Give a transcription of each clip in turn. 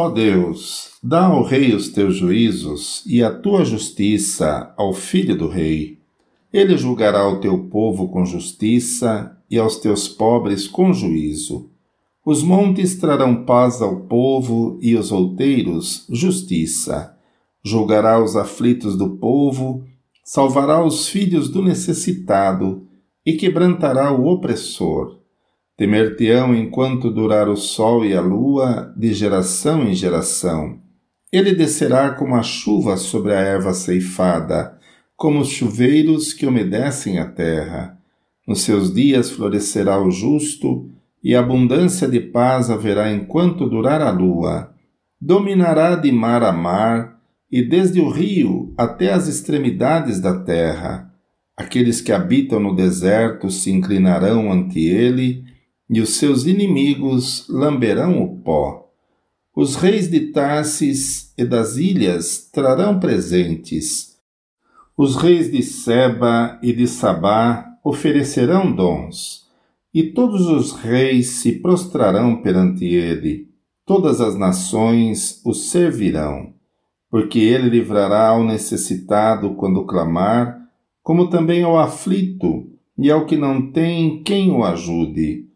Ó Deus, dá ao rei os teus juízos e a tua justiça ao filho do rei. Ele julgará o teu povo com justiça e aos teus pobres com juízo. Os montes trarão paz ao povo e os outeiros justiça. Julgará os aflitos do povo, salvará os filhos do necessitado e quebrantará o opressor Temer-te-ão enquanto durar o sol e a lua, de geração em geração. Ele descerá como a chuva sobre a erva ceifada, como os chuveiros que umedecem a terra. Nos seus dias florescerá o justo, e abundância de paz haverá enquanto durar a lua. Dominará de mar a mar, e desde o rio até as extremidades da terra. Aqueles que habitam no deserto se inclinarão ante ele, e os seus inimigos lamberão o pó. Os reis de Tarsis e das ilhas trarão presentes. Os reis de Seba e de Sabá oferecerão dons, e todos os reis se prostrarão perante ele. Todas as nações o servirão, porque ele livrará ao necessitado quando clamar, como também ao aflito e ao que não tem quem o ajude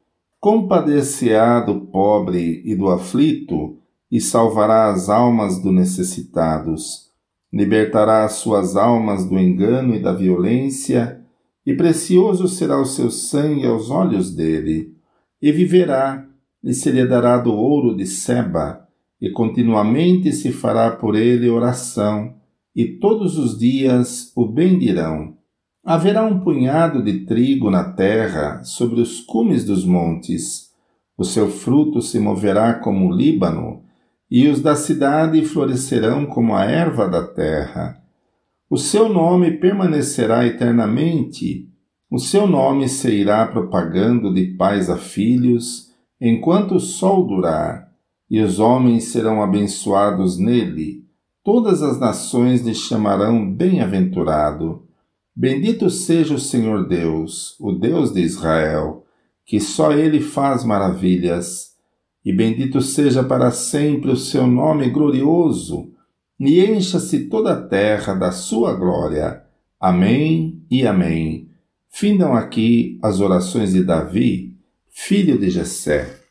compadecerá do pobre e do aflito e salvará as almas dos necessitados. Libertará as suas almas do engano e da violência, e precioso será o seu sangue aos olhos dele. E viverá, e se lhe dará do ouro de Seba, e continuamente se fará por ele oração, e todos os dias o bendirão Haverá um punhado de trigo na terra, sobre os cumes dos montes. O seu fruto se moverá como o Líbano, e os da cidade florescerão como a erva da terra. O seu nome permanecerá eternamente, o seu nome se irá propagando de pais a filhos, enquanto o sol durar, e os homens serão abençoados nele. Todas as nações lhe chamarão bem-aventurado Bendito seja o Senhor Deus, o Deus de Israel, que só Ele faz maravilhas. E bendito seja para sempre o seu nome glorioso, e encha-se toda a terra da sua glória. Amém e amém. Findam aqui as orações de Davi, filho de Jessé.